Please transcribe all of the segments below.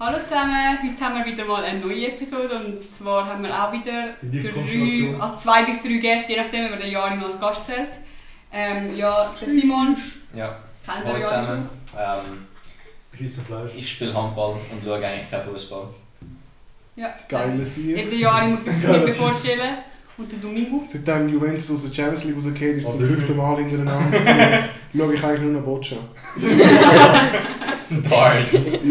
Hallo zusammen, heute haben wir wieder mal eine neue Episode und zwar haben wir auch wieder drei, also zwei bis drei Gäste, je nachdem, wie wir den Jari noch als Gast zählt. Ähm, ja, der Simon, Ja, kennt hallo zusammen. Ähm, ich spiele Handball und schaue eigentlich keinen Fußball. Ja, Geile Eben Sieg. der Jari muss Geil. nicht mehr vorstellen. Und der Domingo. Seitdem Juventus aus der Champions League rausgeht, ist zum fünften Mal hintereinander. schaue ich eigentlich nur noch Boccia. Darts!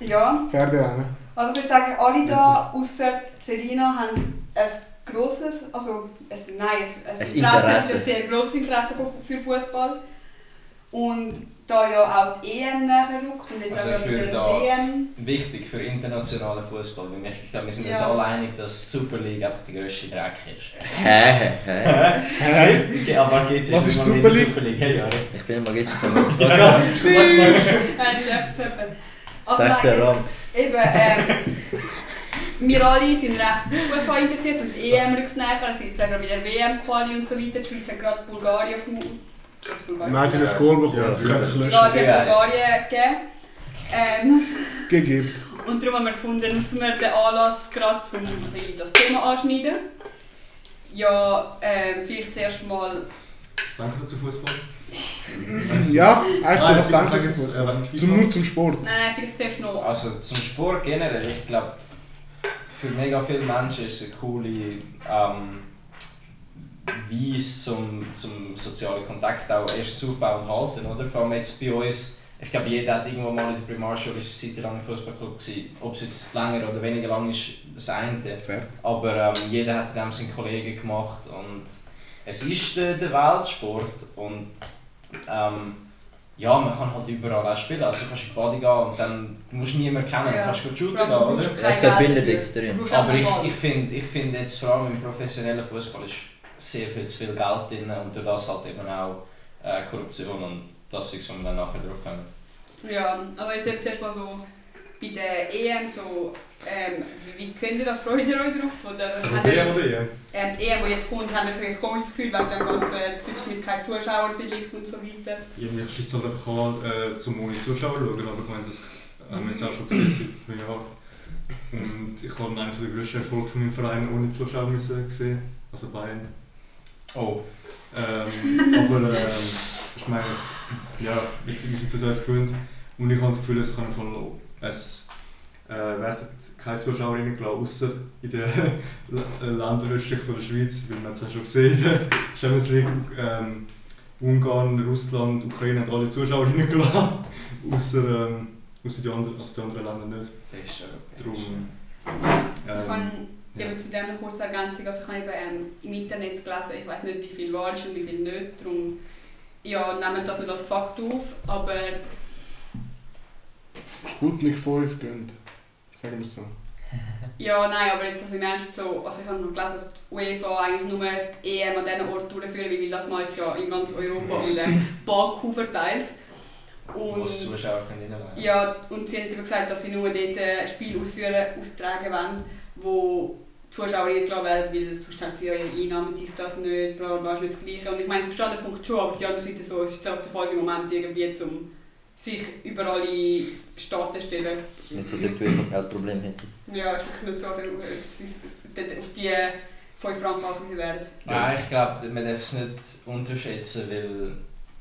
Ja, Pferderennen. also ich würde sagen, alle da außer Serena haben ein grosses, also ein, nein, ein, ein Ein Interesse, Interesse. ein sehr grosses Interesse für für Fußball. Und da ja auch die EM näher rückt und jetzt Also auch die da- WM. Wichtig für internationalen Fußball. weil Ich glaube, wir sind uns Ja. alle einig, dass die Super League einfach der grösste Dreck ist. Hä, hä, hä? Aber geht's Was jetzt ist mal Super League? Super League? Hey, Jari. Ich bin mal jetzt von Ja, Sag's der Raum. Eben, ähm, wir alle sind recht Fußball interessiert und die EM rückt näher. Es sind jetzt auch wieder WM-Quali und so weiter. Die Schweiz hat gerade Bulgarien auf dem Ist? Nein, sie haben ein Score bekommen. Sie können sich löschen. Ja, sie es- Bulgarien gegeben. Ähm, Gegeben. und darum haben wir gefunden, nutzen wir den Anlass gerade, um bisschen das Thema anschneiden. Ja, ähm, vielleicht zuerst mal... Danke zu Fußball. Ja, eigentlich so was Nein, denke sag ich jetzt, Fußball. äh, Zum, nur zum Sport. Nein, nein, vielleicht zuerst noch... Also zum Sport generell, ich glaube, für mega viele Menschen ist es eine coole ähm, Weise zum, zum sozialen Kontakt auch erst aufbauen und halten. Oder? Vor allem jetzt bei uns, ich glaube, jeder hat irgendwo mal in der Primarschule ist eine Zeit lang im Fußballclub gewesen. Ob es jetzt länger oder weniger lang ist, das eine. Fair. Aber ähm, jeder hat in dem Sinne Kollegen gemacht und es ist der, der Weltsport und ähm, ja, man kann halt überall auch spielen. Also du kannst in die Body gehen und dann musst du niemanden kennen, Ja. du kannst gut shooten gehen, oder? Es dafür. extrem. Aber ich, ich finde ich find jetzt vor allem im professionellen Fußball ist sehr viel zu viel Geld drin und durch das halt eben auch äh, Korruption und das ist, wo wir dann nachher drauf kommen. Ja, also jetzt zuerst mal so bei der EM so, ähm, wie, wie seht ihr das? Freut ihr euch drauf? Oder Also ihr- WM oder EM? ähm, die EM, die jetzt kommt, haben wir ein komisches Gefühl wegen dem ganzen Zeug mit keinen Zuschauern vielleicht und so weiter. Irgendwie schließt halt einfach an, äh, zum ohne Zuschauer schauen, aber ich meine, das haben wir jetzt auch schon gesehen seit einem Jahr. Und ich habe einen der grössten Erfolge von meinem Verein ohne Zuschauer müssen sehen, also Bayern. Oh, Ähm, aber ähm, ich meine, ja, wir sind, so jetzt gewöhnt und ich habe das Gefühl, es kann voll, es äh, werden keine Zuschauer reingelassen, außer in den L- Ländern östlich von der Schweiz, weil man es ja schon gesehen in der Champions League, ähm, Ungarn, Russland, Ukraine haben alle Zuschauer reingelassen, außer, ähm, außer die, anderen, also die anderen Länder nicht. das ist ja Darum, ähm, ja. eben zu dem eine kurze Ergänzung, also ich habe eben ähm, im Internet gelesen, ich weiß nicht wie viel wahr ist und wie viel nicht, darum ja, nehmt das nicht als Fakt auf, aber Sputnik 5 gönnt. Sagen wir es so. Ja, nein, aber jetzt also im Ernst so, also ich habe noch gelesen, dass die UEFA eigentlich nur die EM an diesen Ort durchführen will, weil das mal ist ja in ganz Europa und dann Baku verteilt. Und, Zuschauer können ja, und sie haben jetzt eben gesagt, dass sie nur dort ein Spiel ausführen, austragen wollen, wo die Zuschauer eingeladen werden, weil sonst haben sie ja ihre Einnahmen, dies, das nicht, bla bla bla, ist nicht das Gleiche. Und ich meine, ich verstehe den Punkt schon, aber auf der anderen Seite so, es ist auch der falsche Moment irgendwie, um sich über alle Staaten zu stellen. Nicht so, als ob du ein Geldproblem hättest. Ja, ist wirklich nicht so, es ist dort auf die 5 Franken angewiesen werden. Nein, ich glaube, man darf es nicht unterschätzen, weil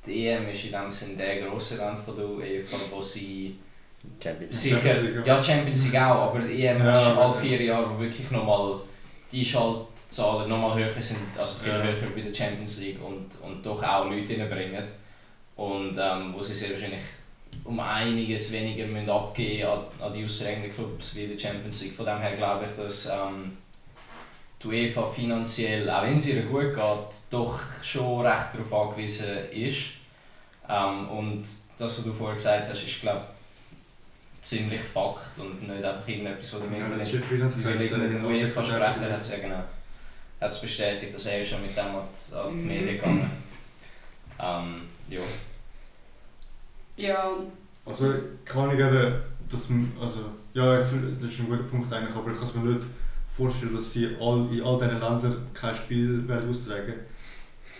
die EM ist in dem Sinne der grosse Land von der UEFA, wo sie Champions sicher, League, ja. ja Champions League auch, aber die EM Ja, ist alle vier Jahre, wo wirklich nochmal die Schaltzahlen nochmal höher sind, also viel Ja. höher bei der Champions League und, und doch auch Leute reinbringen. Und ähm, wo sie sehr wahrscheinlich um einiges weniger müssen abgeben an, an die ausstrengenden Clubs wie die Champions League. Von dem her glaube ich, dass ähm, die UEFA finanziell, auch wenn es ihr gut geht, doch schon recht darauf angewiesen ist. Ähm, und das, was du vorher gesagt hast, ist glaube ziemlich Fakt und nicht einfach irgendetwas, was du Ja, mir der nicht hat es ja genau hat es bestätigt, dass er schon mit dem an die, an die Medien gegangen ähm, ja. Ja, Also kann ich eben, dass man, also ja, ich finde, das ist ein guter Punkt eigentlich, aber ich kann es mir nicht vorstellen, dass sie all, in all diesen Ländern kein Spiel werden austragen.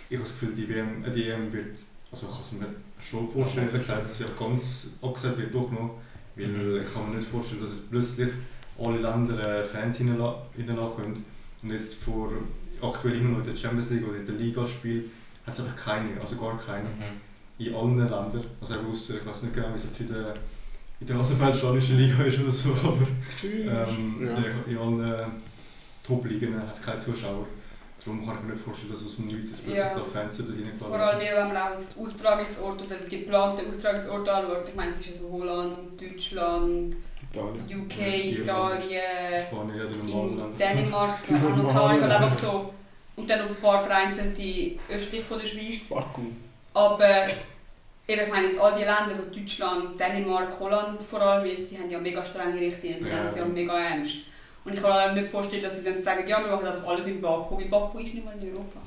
Ich habe das Gefühl, die WM, äh, die EM wird, also ich kann es mir schon vorstellen, ich habe gesagt, dass es ja ganz abgesagt wird, doch noch. Weil Mhm. ich kann mir nicht vorstellen, dass es plötzlich alle Länder Fans können. Und jetzt vor aktuell immer noch in der Champions League oder in der Liga spielt, hat es einfach keine, also gar keine. Mhm. In allen Ländern. Also auch ausser, ich weiß nicht genau, wie es jetzt in der, in der aserbaidschanischen Liga ist oder so, aber ähm, ja. in, allen Top-Ligen hat es keine Zuschauer. Darum kann ich mir nicht vorstellen, dass aus dem Nichts plötzlich Ja. da Fans da reingelassen Vor allem, wenn man auch den Austragungsort oder den geplanten Austragungsort anschaut. Ich meine, es ist ja so Holland, Deutschland, Italien. UK, Ja, Italien, Spanien. Dänemark, keine Ahnung, Länder. einfach so. Und dann noch ein paar vereinzelte östlich von der Schweiz. Cool. Aber eben, ich meine jetzt all die Länder, so Deutschland, Dänemark, Holland vor allem, jetzt, die haben ja mega strenge Richtlinien, die Ja. nehmen sie ja mega ernst. Und ich kann mir nicht vorstellen, dass sie dann sagen, ja, wir machen einfach alles in Baku, weil Baku ist nicht mal in Europa.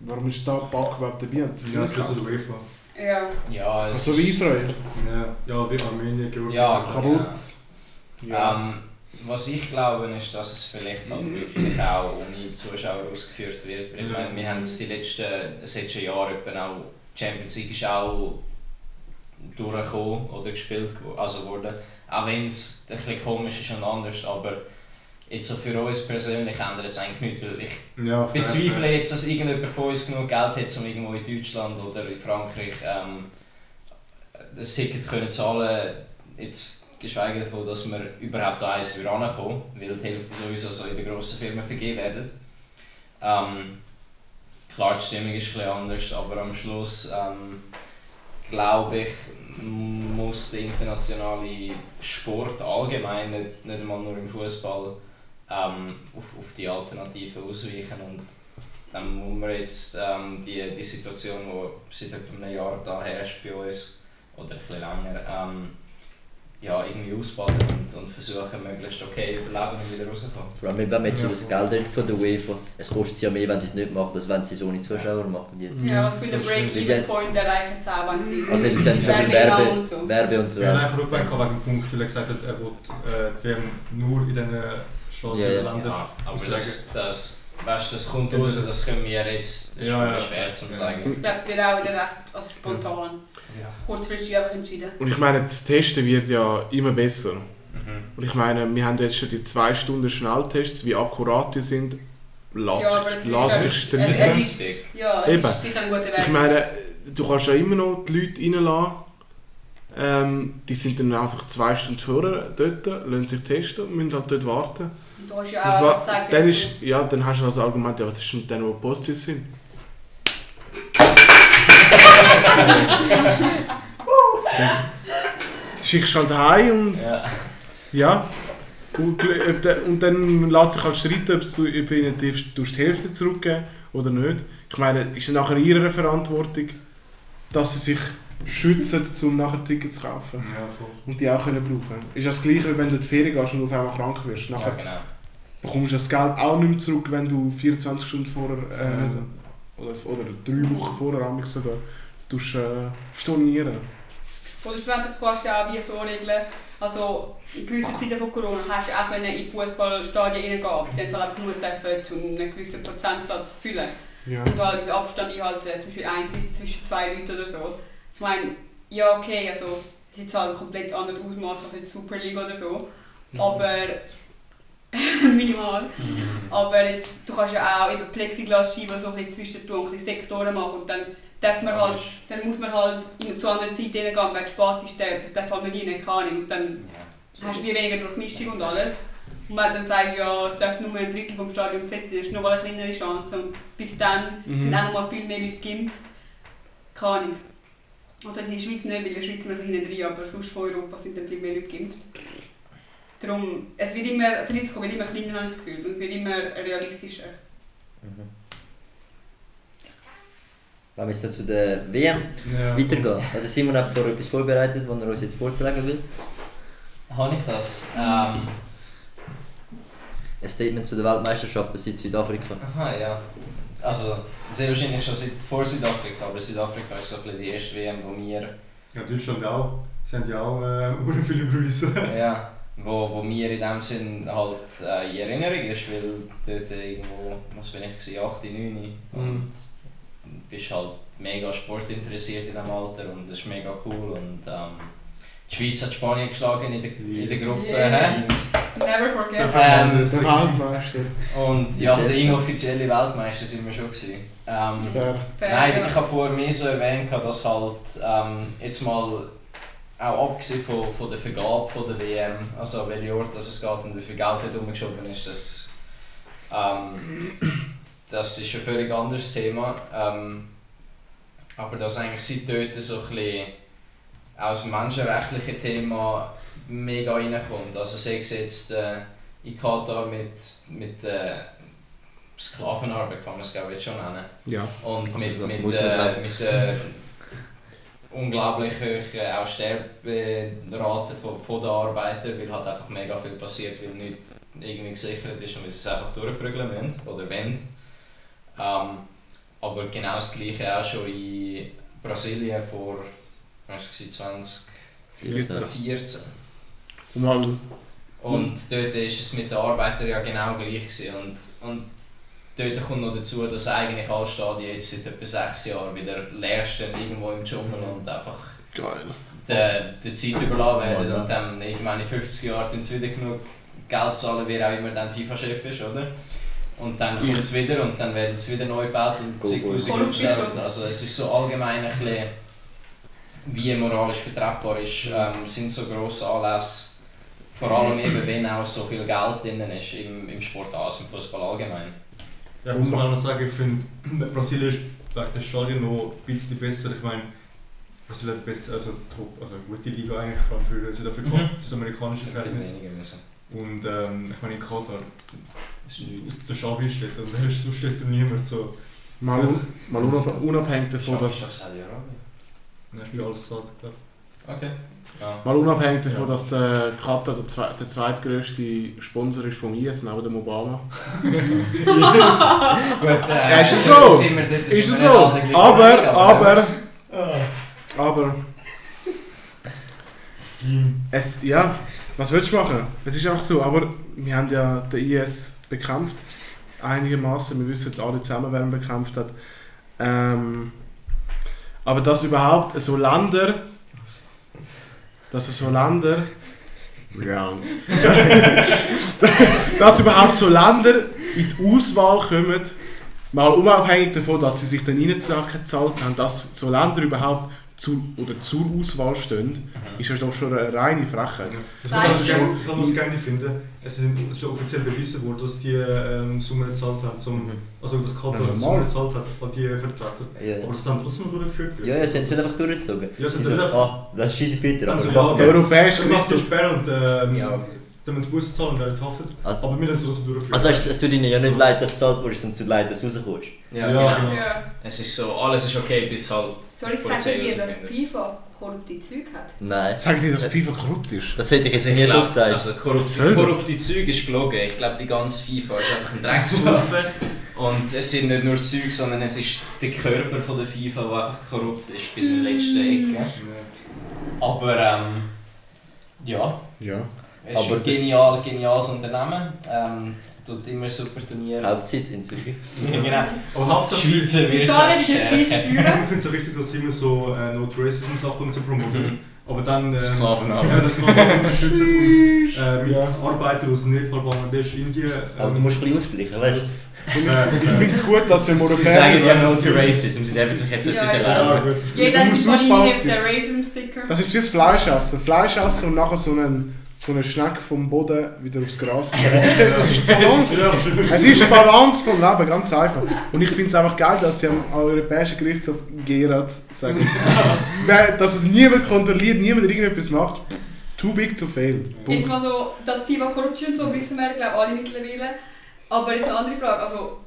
Warum ist da Baku überhaupt dabei? Sie Ja, das ist? UEFA. Ja, Ja, es Also wie Israel. Ja, ja wie Armenien, Georgien. Ja, Kaputt. Ja. Ähm, was ich glaube, ist, dass es vielleicht halt wirklich auch ohne Zuschauer ausgeführt wird. Weil ich Ja. meine, wir haben es die letzten, das letzten Jahre etwa auch, die Champions League ist auch durchgekommen oder gespielt also worden. Auch wenn es ein bisschen komisch ist und anders, aber jetzt so für uns persönlich ändert es eigentlich nichts, weil ich Ja, bezweifle jetzt, dass irgendjemand von uns genug Geld hat, um irgendwo in Deutschland oder in Frankreich ähm, das Ticket können zahlen Jetzt geschweige davon, dass wir überhaupt da eins rankommen, weil die Hälfte sowieso so in den grossen Firmen vergeben werden. Ähm, klar, die Stimmung ist etwas anders, aber am Schluss ähm, glaube ich, muss der internationale Sport allgemein, nicht, nicht einmal nur im Fußball, ähm, auf, auf die Alternativen ausweichen und dann muss man jetzt ähm, die, die Situation, die seit etwa einem Jahr da herrscht bei uns, oder ein bisschen länger, ähm, ja, irgendwie ausbaden und, und versuchen, möglichst okay überleben und wieder rauszukommen. Vor allem, wenn man jetzt schon das Geld hat von der UEFA, es kostet sie ja mehr, wenn sie es nicht machen, als wenn sie es ohne Zuschauer machen. Jetzt. ja für den Break-Even-Point erreichen sie auch, wenn sie Also sie haben schon viel Werbeinnahmen Werbe, und so. Werbe und so. Wir haben einfach gehabt wegen dem Punkt, weil er gesagt hat, er will äh, die WM nur in diesen Stadien Ja, ja. der Länder Ja, aber das, das, weißt, das kommt raus, das können wir jetzt, das ist Ja, ja. schwer zu Ja. sagen. Ich glaube, es wird auch wieder recht also spontan. Ja. Kurzfristig einfach entschieden. Und ich meine, das Testen wird ja immer besser. Mhm. Und ich meine, wir haben jetzt schon die 2 Stunden Schnelltests, wie akkurat die sind, lässt Ja, sich, ist ja- sich streiten. es- Richtig. Ja, Eben. ist sicher ein guter Weg. Ich meine, du kannst ja immer noch die Leute reinlassen. Ähm, die sind dann einfach zwei Stunden vorher dort, lassen sich testen und müssen halt dort warten. Du hast ja auch gesagt, dann, ist, ja, dann hast du als Argument, ja, was ist mit denen, die positiv sind? dann schickst du halt heim und Ja. ja. Und, und dann lässt sich halt streiten, ob du ob ihnen die, du die Hälfte zurückgeben oder nicht. Ich meine, ist es nachher ihre Verantwortung, dass sie sich schützen, um nachher Tickets zu kaufen. Ja, voll. Und die auch können brauchen. Ist das gleiche, wie wenn du in die Ferien gehst und auf einmal krank wirst. ja, Nachher genau. Bekommst du das Geld auch nicht mehr zurück, wenn du 24 Stunden vorher, äh, Ja. oder, oder drei Wochen vorher amigs sogar, tust, äh, stornieren. Oder du kannst ja auch wie so regeln, also in gewissen Zeiten von Corona hast du auch können in Fußballstadien reingehen, die haben halt nur dürfen, um einen gewissen Prozentsatz zu füllen. Ja. Und halt mit Abstand einhalten, zum Beispiel eins ist zwischen zwei Leuten oder so. Ich meine, ja okay, also es ist jetzt halt ein komplett anderes Ausmaß als jetzt Super League oder so, aber minimal. Aber jetzt, du kannst ja auch eben Plexiglasscheiben so ein bisschen zwischen tun, ein bisschen Sektoren machen und dann darf man halt, dann muss man halt zu anderen Zeiten reingehen, wenn es spät ist, dann darf man nicht rein, Ahnung. Und dann Ja. hast du wie weniger Durchmischung und alles. Und wenn du dann sagst, ja, es darf nur ein Drittel vom Stadion besetzt sein, hast du noch eine kleinere Chance. Und bis dann Mhm. sind auch noch mal viel mehr Leute geimpft. Keine Ahnung. Also in der Schweiz nicht, weil in der Schweiz sind wir ein bisschen hinten rein, aber sonst von Europa sind dann viel mehr Leute geimpft. Darum, es wird immer, das Risiko wird immer kleiner, das Gefühl. Und es wird immer realistischer. Mhm. Wenn wir jetzt noch zu der WM Ja. weitergehen. Also Simon hat vorher etwas vorbereitet, was er uns jetzt vortragen will. Habe ich das? Ähm, Ein Statement zu der Weltmeisterschaft seit Südafrika. aha, ja. Also, sehr wahrscheinlich schon seit, vor Südafrika, aber Südafrika ist so ein bisschen die erste WM, wo wir, Ja, Deutschland auch. Sie haben ja auch äh, viele Beweise. ja, wo, wo mir in dem Sinn halt äh, in Erinnerung ist, weil dort irgendwo, was bin ich, gewesen, 8, 9 und bist halt mega sportinteressiert in diesem Alter und das ist mega cool. Und, ähm, die Schweiz hat Spanien geschlagen in der, in der Gruppe. Yeah. hä? Never forget. Ähm, Der Weltmeister. Und ja, der inoffizielle Weltmeister sind wir schon. Gewesen. Ähm, Fair. Fair, Nein, ich habe vorher mehr so erwähnt, dass halt ähm, jetzt mal auch abgesehen von, von der Vergabe von der WM, also an welche Ort dass es geht und wie viel Geld dort rumgeschoben ist, das, ähm, das ist ein völlig anderes Thema. Ähm, aber dass eigentlich seit dort so ein bisschen auch das menschenrechtliche Thema mega reinkommt. Also sei es jetzt äh, in Katar mit, mit äh, Sklavenarbeit, kann man es glaube ich jetzt schon nennen. Ja. Und Also mit, das mit, äh, mit der unglaublich hohen äh, auch Sterberate von, von den Arbeitern, weil halt einfach mega viel passiert, weil nichts irgendwie gesichert ist und sie es einfach durchprügeln müssen oder wollen. Ähm, aber genau das gleiche auch schon in Brasilien vor was war es, 2014. Und dort ist es mit den Arbeitern ja genau gleich gewesen. Und, und dort kommt noch dazu, dass eigentlich alle Stadien jetzt seit etwa sechs Jahren wieder leer stehen, irgendwo im Dschungel und einfach geil. der, der Zeit überlassen werden. Und dann irgendwann in 50 Jahren tun sie wieder genug Geld zahlen, wer auch immer dann FIFA-Chef ist, oder? Und dann kommt es wieder und dann wird es wieder neu gebaut und zigtausend sterben. Also es ist so allgemein ein bisschen, wie moralisch vertretbar ist, ähm, sind so grosse Anlässe, vor allem eben, wenn auch so viel Geld drin ist im, im Sport, also im Fußball allgemein. Ja, muss man auch noch sagen, ich finde, Brasilien ist wegen der Stadien noch ein bisschen besser. Ich meine, Brasilien hat besser, also, top, also eine gute Liga eigentlich, vor allem für Südafrika, Mhm. südamerikanische Verhältnisse. Und ähm, ich meine, in Katar, Das ist aus der Schabi steht und sonst steht da niemand so. Mal, mal unab- unabhängig davon, dass, ist doch Saudi-Arabien. Dann ist wie alles satt, glaube Okay. Ja. mal unabhängig davon, Ja. dass der Katar der, zwe der zweitgrößte Sponsor ist vom IS, neben dem Obama. Gut, äh, Ja, ist es so? sind wir Ist es so? Aber, aber, Ah. aber, es, ja, was willst du machen? Es ist einfach so, aber wir haben ja den IS bekämpft, einigermaßen. Wir wissen alle zusammen, wer ihn bekämpft hat. Ähm, aber dass überhaupt so Länder, dass so Länder, ja, dass überhaupt so Länder in die Auswahl kommen, mal unabhängig davon, dass sie sich dann reingezahlt haben, dass so Länder überhaupt zu, oder zur Auswahl stehen, Mhm. ist ja doch schon eine reine Frechheit. Das ich schon. gerne- ich das gerne finden. Es ist schon offiziell bewiesen worden, dass die ähm, Summe gezahlt haben, zum, also dass Katar Ja, Summe gezahlt hat an die Vertreter. Ja. Aber das dann trotzdem durchgeführt. Ja, ja, sie haben es einfach durchgezogen. Ja, sie Sie haben so, nicht ah, das ist scheiße bitter, Also, ja, Der europäische Gerichtshof, und ähm, Ja. Dann müssen sie Bus zahlen und werden verhaftet. Also, Aber wir müssen das durchführen. also es es tut ihnen ja nicht leid, dass du gezahlt wurdest, sondern es tut leid, dass du rauskommst. Ja, Ja, genau. genau. Ja. Es ist so, alles ist okay, bis halt Soll ich sagen dir, dass. FIFA korrupte Zeug hat? Nein, Sag dir, dass FIFA korrupt ist. das hätte ich jetzt Ich nie so gesagt. Also Was korrupt, soll das? korrupte Zeug ist gelogen. Ich glaube, die ganze FIFA ist einfach ein Dreckshaufen. Und es sind nicht nur Zeug, sondern es ist der Körper von der FIFA, der einfach korrupt ist bis in die letzte Ecke. Ja. Aber ähm, ja, Ja. Es ist Aber ein das- genial, geniales Unternehmen. Ähm, tut immer super Turniere. Hauptsitz in Zürich. Ja, genau. Aber Die Schweizer Wirtschaft. Ich finde es auch wichtig, dass sie immer so äh, No Racism Sachen so promoten. Mhm. Aber dann. Äh, Sklavenarbeit. Ja, das Sklavenarbeit unterstützen und äh, mit Ja. Arbeiter aus Nepal, Bangladesch, Indien. Ähm, Aber du musst ein bisschen ausgleichen, weißt du? Ich finde es gut, dass wir im Sie sagen ja Europäer... No to Racism, sie dürfen sich jetzt Ja, etwas erlauben. Jeder hat der Raisin-Sticker. Das ist wie das Fleischessen. Fleischessen und nachher so einen, so einen Schneck vom Boden wieder aufs Gras. Das ist, das die Balance. Es ist die Balance vom Leben, ganz einfach. Und ich finde es einfach geil, dass sie am Europäischen Gerichtshof Gerard sagen, dass es niemand kontrolliert, niemand irgendetwas macht. Too big to fail. Jetzt Punkt. mal so, dass FIFA korrupt ist und so, wissen wir, glaube alle mittlerweile. Aber jetzt eine andere Frage, also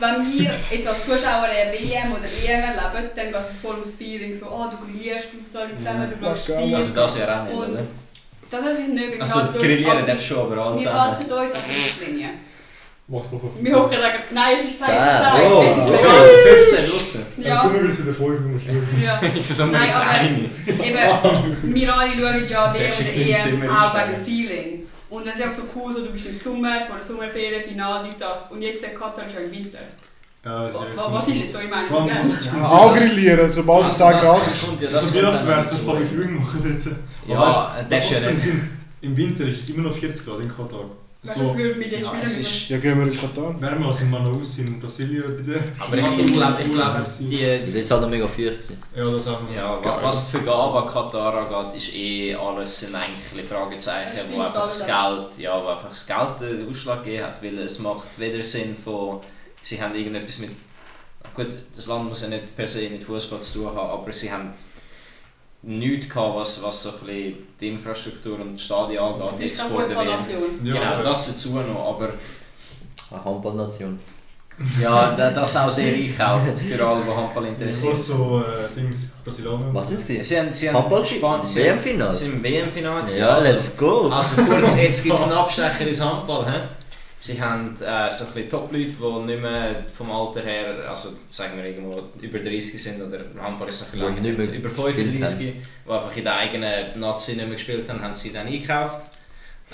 wenn wir jetzt als Zuschauer eine WM oder EM erleben, dann geht es voll ums Feeling, so, oh, du grillierst mit alle zusammen, du schaust Ja, Spiel. Also das ja auch nicht, oder? Das ist natürlich nicht, wir Also uns- grillieren darfst du schon, aber alle Wir zusammen. halten uns an die Richtlinie. Mach's mal vor. Wir hocken und sagen, nein, jetzt ist Zeit, Zeit, oh, jetzt ist oh. legal. Also 15 draussen. Ja. Ja, Sommer wird es wieder voll, du musst schauen. ja. Ich versuche Nein, das aber- eine. Eben, wir alle schauen ja WM Darfst nicht im Zimmer EM auch wegen dem Feeling. Und es ist einfach so cool, so, du bist im Sommer, vor der Sommerferien, Finale, dies, das. Und jetzt in Katar ist im Winter. Ja, so- Was ist jetzt so im das- Ja. Angrillieren, sobald es 10 Also das, kommt ja, Das kommt dann dazu. kann ich machen jetzt. Ja, das ist ja nicht. Im Winter ist es immer noch 40 Grad in Katar. So Ja, es gehen wir in Katar. wärmer als in Manaus in Brasilien bitte. aber ich, ich glaube, ich glaub, die, Das war halt noch mega feucht. Ja, das einfach. Ja, wa- was die Vergabe an Katar angeht, ist eh alles sind eigentlich ein bisschen Fragezeichen, wo einfach das. Geld, ja, wo einfach das Geld den Ausschlag gegeben hat, weil es macht weder Sinn von, sie haben irgendetwas mit, gut, das Land muss ja nicht per se mit Fußball zu tun haben, aber sie haben nichts gehabt, was, was so ein bisschen die Infrastruktur und die Stadien angeht, der WM. Fußballnation. Ja, genau, das dazu noch, aber Eine Handballnation. ja, da- das auch sehr einkauft für alle, die Handball interessiert Was so äh, Dings, Brasilianer. Was sind sie? Sie haben, sie haben Handball sie WM-Finale? Sie sind im WM-Finale. Ja, also- let's go! Also kurz, jetzt gibt es einen Abstecher ins Handball. He? Sie haben äh, so ein Top-Leute, die nicht mehr vom Alter her, also sagen wir irgendwo über 30 sind oder Handball ist noch ein bisschen länger, über gespielt 35, die einfach in der eigenen Nazi nicht mehr gespielt haben, haben sie dann eingekauft.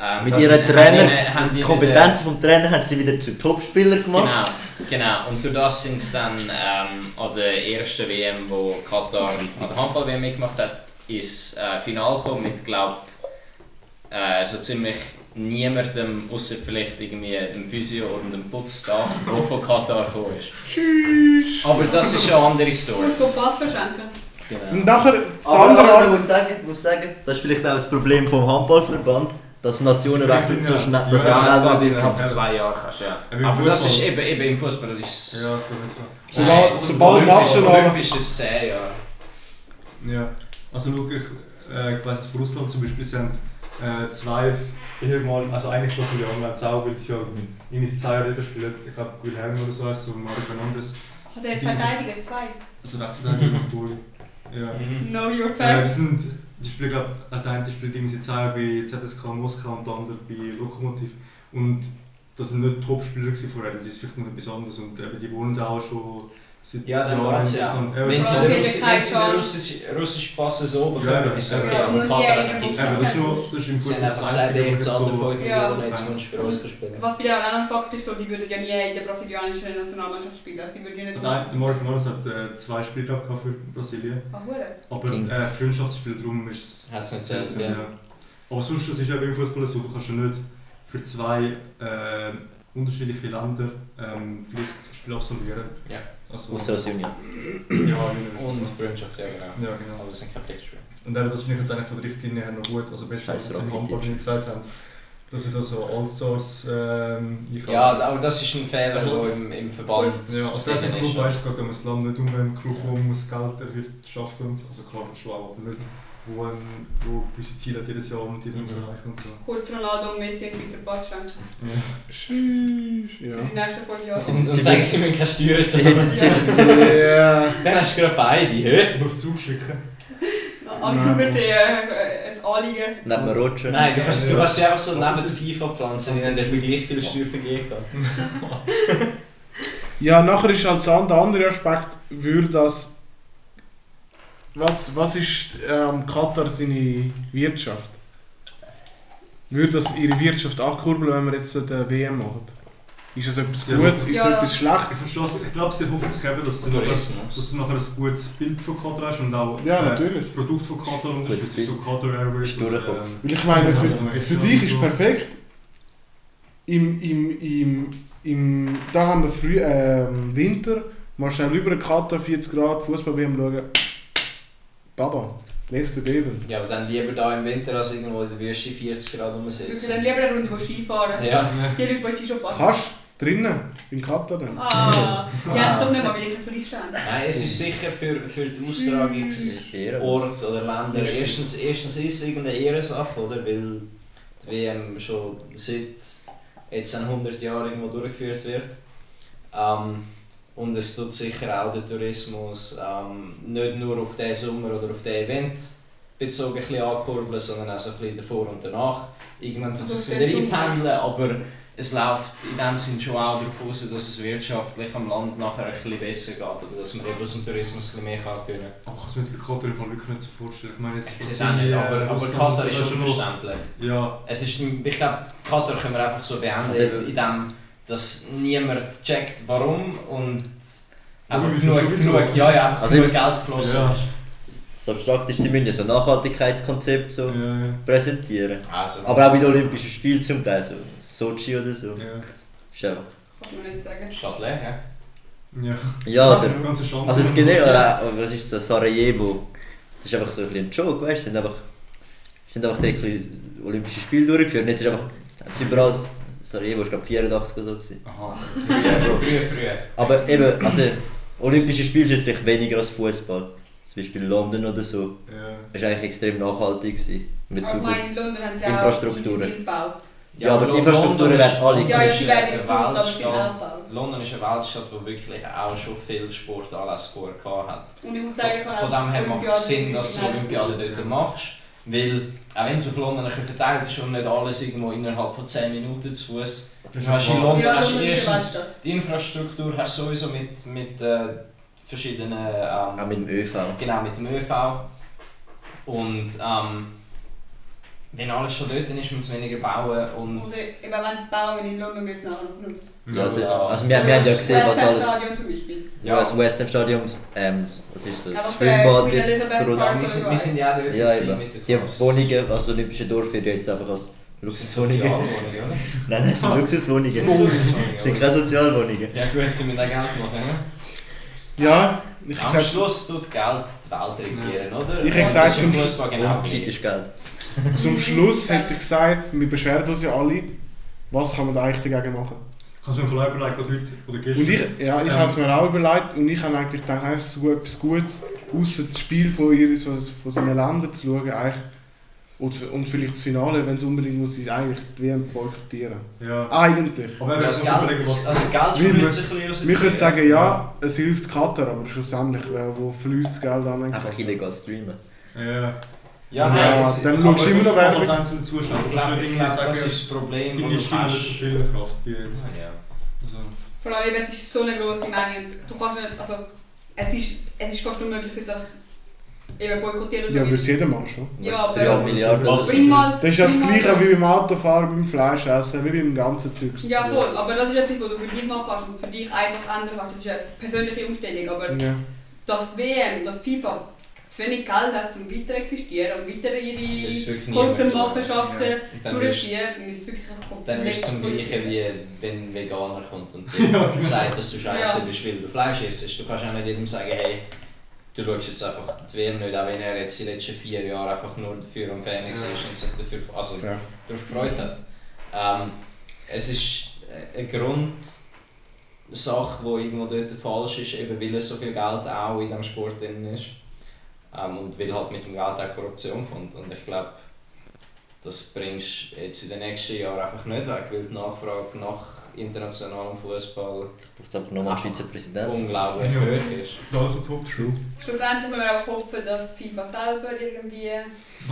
Ähm, Mit ihren Trainer, mit die den Kompetenzen vom Trainer haben sie wieder zu Topspielern gemacht. Genau, genau. Und durch das sind sie dann ähm, an der ersten WM, wo Katar an der Handball-WM mitgemacht hat, ins äh, Finale gekommen mit, glaube äh, so ziemlich niemandem, außer vielleicht irgendwie dem Physio oder dem Putzstaff, der von Katar gekommen ist. Tschüss. Aber das ist eine andere Story. Und vom Pass verschenken. Genau. Und nachher, das Aber, andere aber ich muss sagen, ich muss sagen, das ist vielleicht auch das Problem vom Handballverband, dass Nationen Das wechseln so ja- schnell. ja, dass Ja, es schnell geht nicht innerhalb sind. von zwei Jahren kannst, ja. Aber im Aber das ist eben, eben im Fußball ist Ja, das geht nicht so. Sobald- Nein, sobald national- Olympisch ist es 10 Jahre. Ja, also schau, ich, äh, ich weiss von Russland zum Beispiel, sie haben äh, zwei ehemaligen, also eigentlich Brasilianer, haben es auch, weil sie ja in zwei Jahren spielen, ich glaube Guilherme oder so heißt so, Mario Fernandes, Hat er Verteidiger zwei? also Rechtsverteidiger mit Poli. Ja. Know your Äh, facts. das sind, die spielen, glaub, also der eine spielt irgendwie zwei bei ZSK Moskau und der andere bei Lokomotiv. Und das sind nicht Top-Spieler gewesen vorher, das ist vielleicht noch etwas anderes. Und eben, die wohnen da auch schon seit Ja, dann Jahren geht's ja. Wenn sie Ja, den russischen Pass so bekommen, Ja, ja. ist es okay. Ja, Aber hat Kick. eben, das ist nur das ist im Sie haben Fußball einfach das gesagt, Einzige, ihr was so- 5 Ja. Jetzt kommst du für uns spielen. Was bei der anderen Fakt ist, die würden ja nie in der brasilianischen Nationalmannschaft spielen. Also die würden ja nicht. Nein, der Mario Fernandes hat äh, zwei Spiele gehabt für Brasilien. Ah. Aber King. äh, Freundschaftsspiel drum ist es. Hat's nicht zählt, ja. Aber sonst das ist eben im Fußball so, du kannst ja nicht für zwei äh, unterschiedliche Länder ähm, vielleicht Spiele absolvieren. Ja. Also, Außer als Junior. ja, genau. Und Freundschaft, ja genau. Ja, genau. Aber es sind keine Pflichtspiele. Und eben, das finde ich jetzt eigentlich von der Richtlinie her noch gut, also besser als jetzt im Handball, wie wir gesagt haben, dass sie da so Allstars ähm, einkaufen. Ja, aber das ist ein Fehler, Also- im, im Verband Ja, als wäre es ein Club, weißt du, es geht um ein Land, nicht um einen Club, der muss Geld erwirtschaften so. Also klar, schon auch, aber nicht, wo, ein, wo gewisse Ziele hat jedes Jahr und die muss Mhm. erreichen und so. Kurz Ronaldo und Messi einen Schweizer Pass schenken. Ja. Tschüss. Für Ja. die nächsten fünf Jahre. Und, und sagen, sie müssen keine Steuern Sie zahlen. hätten- Ja. Dann hast du gerade beide, hä? Und auf Zug schicken. Über die äh, ein Anliegen. Neben dem Roger. Nein, du kannst, du kannst sie einfach so neben der FIFA pflanzen, die haben etwa gleich viele Steuervergehen gehabt. Ja, nachher ist halt so der andere Aspekt, würde das. Was, was ist ähm, Katar seine Wirtschaft? Würde das ihre Wirtschaft ankurbeln, wenn wir jetzt so eine WM machen? Ist das etwas Ja. Gutes? Ist Ja. das etwas Ich, Schlechtes? verstehe es. ich glaube, sie hoffen sich eben, dass sie, nachher, dass nachher ein gutes Bild von Katar hast und auch Ja, äh, natürlich. Produkt von Katar unterstützt, so Katar Airways. Ähm, Weil ich meine, für, für dich ist so. perfekt. Im, im, im, im, da haben wir früh, ähm, Winter, mal schnell über den Katar 40 Grad Fußball WM schauen. Baba, lässt du geben. Ja, aber dann lieber da im Winter als irgendwo in der Wüste 40 Grad Ich würde rumsitzen. dann lieber eine Runde Skifahren. Ja. Die Leute, die schon passen. Kannst drinnen, in Katar dann. Ah, ja, das doch nicht mal, habe. Nein, es ist sicher für, für die Austragungsort Ehrenlos. oder Länder. Erstens, erstens ist es irgendeine Ehrensache, oder? Weil die WM schon seit jetzt ein 100 Jahren irgendwo durchgeführt wird. Ähm, und es tut sicher auch den Tourismus ähm, nicht nur auf diesen Sommer oder auf diesen Event bezogen ein bisschen ankurbeln, sondern auch so ein bisschen davor und danach. Irgendwann tut es sich der wieder einpendeln, aber es läuft in dem Sinn schon auch darauf aus, dass es wirtschaftlich am Land nachher ein bisschen besser geht oder dass man eben aus dem Tourismus ein bisschen mehr kann gewinnen kann. Aber ich kann es mir jetzt bei Katar wirklich nicht so vorstellen. Ich meine, Ich es auch nicht, aber, aber Katar ist schon unverständlich. Ja, Es ist, ich glaube, Katar können wir einfach so beenden, Also in dem dass niemand checkt, warum und Aber einfach wir sind genug, genug, ja, ja, einfach Also genug Geld geflossen Ja. ist. So abstrakt ist, sie müssen ja so ein Nachhaltigkeitskonzept so Ja, präsentieren. Also, Aber auch bei den Olympischen Spielen zum Teil, so Sochi oder so. Ja. Ist einfach. Kann man nicht sagen. Stadt leer, ja. Ja. Ja, Chance. also es gibt nicht, was ist das, Sarajevo, das ist einfach so ein bisschen ein Joke, weißt du, sind einfach, sind einfach die bisschen Olympische Spiele durchgeführt jetzt ist einfach, sie überall, Sarajevo ist glaube 84 oder so gewesen. Aha. Früher, früher, früher. Aber eben, also Olympische Spiele ist jetzt vielleicht weniger als Fußball. Zum Beispiel London oder so. Ja. Das war eigentlich extrem nachhaltig gewesen, in Aber Bezug in London haben sie auch Infrastrukturen. gebaut. Ja, aber die Infrastrukturen werden alle Ja, ja, sie werden Weltstadt. London ist eine Weltstadt, die wirklich auch schon viel Sportanlässe vorher gehabt hat. Und ich muss sagen, ich Von, von dem her macht es Sinn, dass du Olympiade dort machst. Weil, auch wenn es auf London ein bisschen verteilt ist und nicht alles irgendwo innerhalb von 10 Minuten zu Fuß. Hast in. London Ja, hast erstens die Infrastruktur hast du sowieso mit, mit äh, verschiedenen. Auch Ähm, mit dem ÖV. genau, mit dem ÖV. Und ähm, wenn alles schon dort ist, muss man es weniger bauen. Und Und eben, wenn sie es bauen, in London müssen sie nachher noch benutzen. Ja, also, Ja. also wir, wir haben ja gesehen, was West alles... Stadion zum Beispiel. Ja, das West Ham Stadion, ähm, was ist das? Aber Das für Schwimmbad wird wir, sind, wir sind ja auch dort Ja, eben. mit der Die Klasse. Wohnungen, also Olympische Dorf wird jetzt einfach als Luxuswohnungen. Sozialwohnungen, oder? Nein, nein, es sind Luxuswohnungen. Das sind Luxuswohnungen, Es sind oder? keine Sozialwohnungen. Ja gut, sie müssen auch Geld machen, ne? Ja, ich Am habe gesagt, Schluss tut Geld die Welt regieren, oder? Ich hätte Und gesagt, das zum Fußball genau Zeit ist Geld. Zum Schluss hätte ich gesagt, wir beschweren uns ja alle, was kann man da eigentlich dagegen machen? Kannst du mir vielleicht überlegen, gerade heute oder gestern? Und ich, ja, ich Ja. habe es mir auch überlegt und ich habe eigentlich gedacht, eigentlich ist es so etwas Gutes, außer das Spiel von, ihr, von, von seinen Ländern zu schauen, eigentlich, und, und vielleicht das Finale, wenn es unbedingt muss, ist eigentlich die WM boykottieren. Ja. Eigentlich. Aber Ja, wenn das wir uns Geld, was... also Geld Wir spielt müssen- sich ein bisschen Wir können sagen, ja, es hilft Katar, aber schlussendlich, wer- wo fließt das Geld an? Einfach illegal streamen. Ja. Ja, Ja, nein, es- dann es- schaust du immer noch sagen, das ist das Problem, deine das Stimme so hast. viel Kraft wie jetzt. Ja. Also, Vor allem, es ist so eine grosse Menge. Du kannst nicht, also, es ist, es ist fast unmöglich, jetzt einfach eben boykottieren. Ja, würde es jeder machen schon. Ja, aber- drei Milliarden mal, Das ist ja das gleiche wie beim Autofahren, beim Fleischessen, wie beim ganzen Zeugs. Ja, voll. Aber das ist etwas, was du für dich machen kannst und für dich einfach ändern kannst. Das ist eine persönliche Umstellung. Aber Ja. die WM, die FIFA zu wenig Geld hat, um weiter zu existieren und weiter Das ist ihre dann wirst, durchziehen, dann ist es wirklich ein komplett dann ist es zum. Gleichen wie wenn ein Veganer kommt und dir sagt, dass du scheiße Ja. bist, weil du Fleisch isst. Du kannst auch nicht jedem sagen, hey, du schaust jetzt einfach die WM nicht, auch wenn er jetzt die letzten vier Jahre einfach nur dafür am Fernsehen ist und sich dafür also, Ja. darauf gefreut hat. Ähm, es ist eine Grundsache, die irgendwo dort falsch ist, eben weil es so viel Geld auch in diesem Sport drin ist. Ähm, und weil halt mit dem Geld auch Korruption kommt. Und ich glaube, das bringst du jetzt in den nächsten Jahren einfach nicht weg, weil die Nachfrage nach internationalem Fußball Braucht einfach nochmal einen Schweizer Präsidenten. unglaublich Ja. hoch ist. das ist alles so top. True. Schlussendlich müssen wir auch hoffen, dass die FIFA selber irgendwie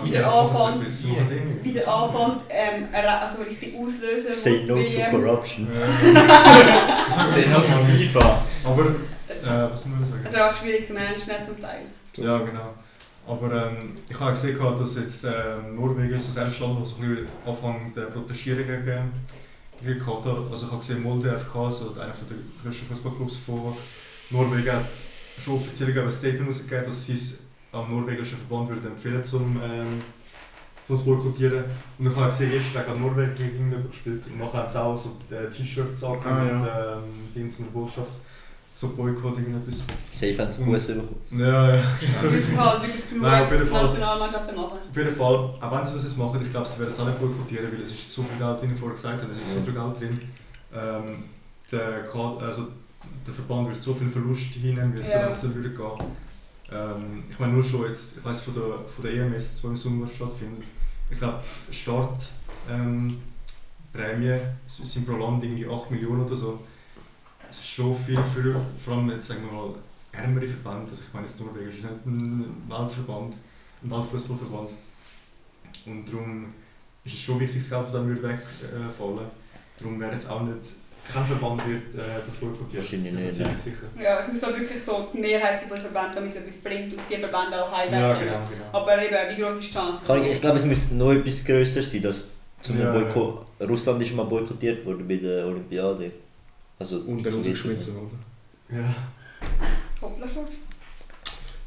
Wieder ein Ding. wieder anfängt, ähm, also richtig auslösen. Say no wo to WM corruption. Ja. Das Sie haben die FIFA. Aber, äh, was muss ich sagen? Es ist auch schwierig zum Ernst nehmen zum Teil. Ja, genau. Aber ähm, ich habe gesehen, dass jetzt ähm, Norwegen ist das erste Land, das anfängt zu protestieren gegen, gegen Katar. Also ich habe gesehen, Molde FK, so einer der grössten Fußballclubs von Norwegen, hat schon offiziell ein Statement rausgegeben, dass sie es am norwegischen Verband würden empfehlen zum, ähm, zum Boykottieren. Und ich habe gesehen, gestern hat Norwegen gegen gespielt und nachher hat es auch so äh, T-Shirts Ah, angehört ja. mit ähm, Dienst und Botschaft. So Boykott, irgendetwas. Safe haben sie Busse bekommen. Ja, ja. Also wirklich genug Nein, auf jeden Fall. Nationalmannschaften machen. Auf jeden Fall, auch wenn sie das jetzt machen, ich glaube, sie werden es auch nicht boykottieren, weil es ist so viel Geld, wie ich vorher gesagt habe, es ist so viel Geld drin. Ähm, der, also, der Verband wird so viel Verlust hinnehmen, wie es Ja. so würde gehen. Ähm, ich meine nur schon jetzt, ich weiß von der, von der EMS, die im Sommer stattfindet, ich glaube, Start ähm, Prämie sind pro Land irgendwie 8 Millionen oder so. Es ist schon viel für, vor allem jetzt sagen wir mal, ärmere Verbände, also ich meine jetzt Norwegen, es ist nicht ein Weltverband, ein Weltfußballverband. Und darum ist es schon wichtig, das Geld, das dann würde wegfallen. Darum wäre jetzt auch nicht, kein Verband wird äh, das boykottieren. Wahrscheinlich Da bin nicht, ich nein. sicher. Ja, es muss wirklich so die Mehrheit sein von den Verbänden, damit es etwas bringt und die Verbände auch highlighten. Ja, genau, genau. Aber eben, wie groß ist die Chance? Ich, ich glaube, es müsste noch etwas grösser sein, dass zum Ja, Boykott, Russland ist mal boykottiert worden bei der Olympiade. Also, Und dann so rausgeschmissen worden. Ja. Hoppla schon.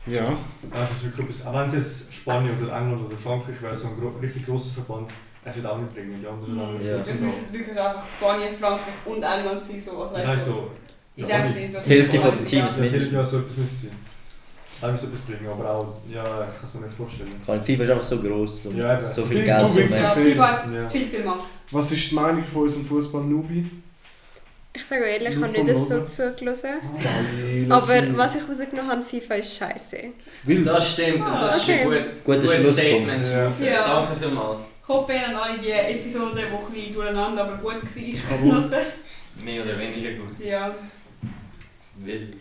Ja. Also es etwas, auch wenn es jetzt Spanien oder England oder Frankreich wäre, so ein gro richtig grosser Verband, es wird auch nicht bringen, die anderen Länder. Ja. Es müssen wirklich einfach Spanien, Frankreich und England sein, so was Nein, so. Ja, sorry. Sinn, so Die Hälfte von den Ja. Teams die- ja, so etwas müsste es sein. Auch muss etwas bringen, aber auch, ja, ich kann es mir nicht vorstellen. Vor allem FIFA ist einfach so gross, so, Ja, so viel Geld. So willst- mehr. Ja. FIFA hat viel gemacht. Was ist die Meinung von unserem Fußball-Nubi? Ich sage ehrlich, ich habe nicht so Hören. zugelassen. Aber was ich rausgenommen habe, FIFA ist scheiße. Das stimmt und das ist ein Okay. gut, Guter gutes Schlusspunkt. Statement. Ja. Ja. Danke vielmals. Ich hoffe, ihr habt alle die Episode, die ein bisschen durcheinander, aber gut war, Jawohl. genossen. Mehr oder weniger gut. Ja. Wild.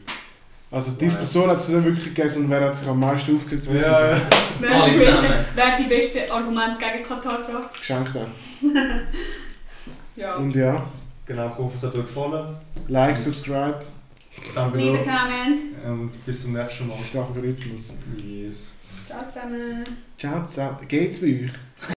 Also die Diskussion hat es nicht wirklich gegeben, sondern wer hat sich am meisten aufgeregt? Ja, ja. Wer Alle hat die beste- zusammen. wer hat die besten Argumente gegen Katar gebracht? Geschenkt. Ja. Und ja, Genau, ich hoffe, es hat euch gefallen. like, subscribe, Dann Liebe wieder. Comment. Und bis zum nächsten Mal. der Algorithmus. Yes. Ciao zusammen. Ciao zusammen. Geht's bei euch?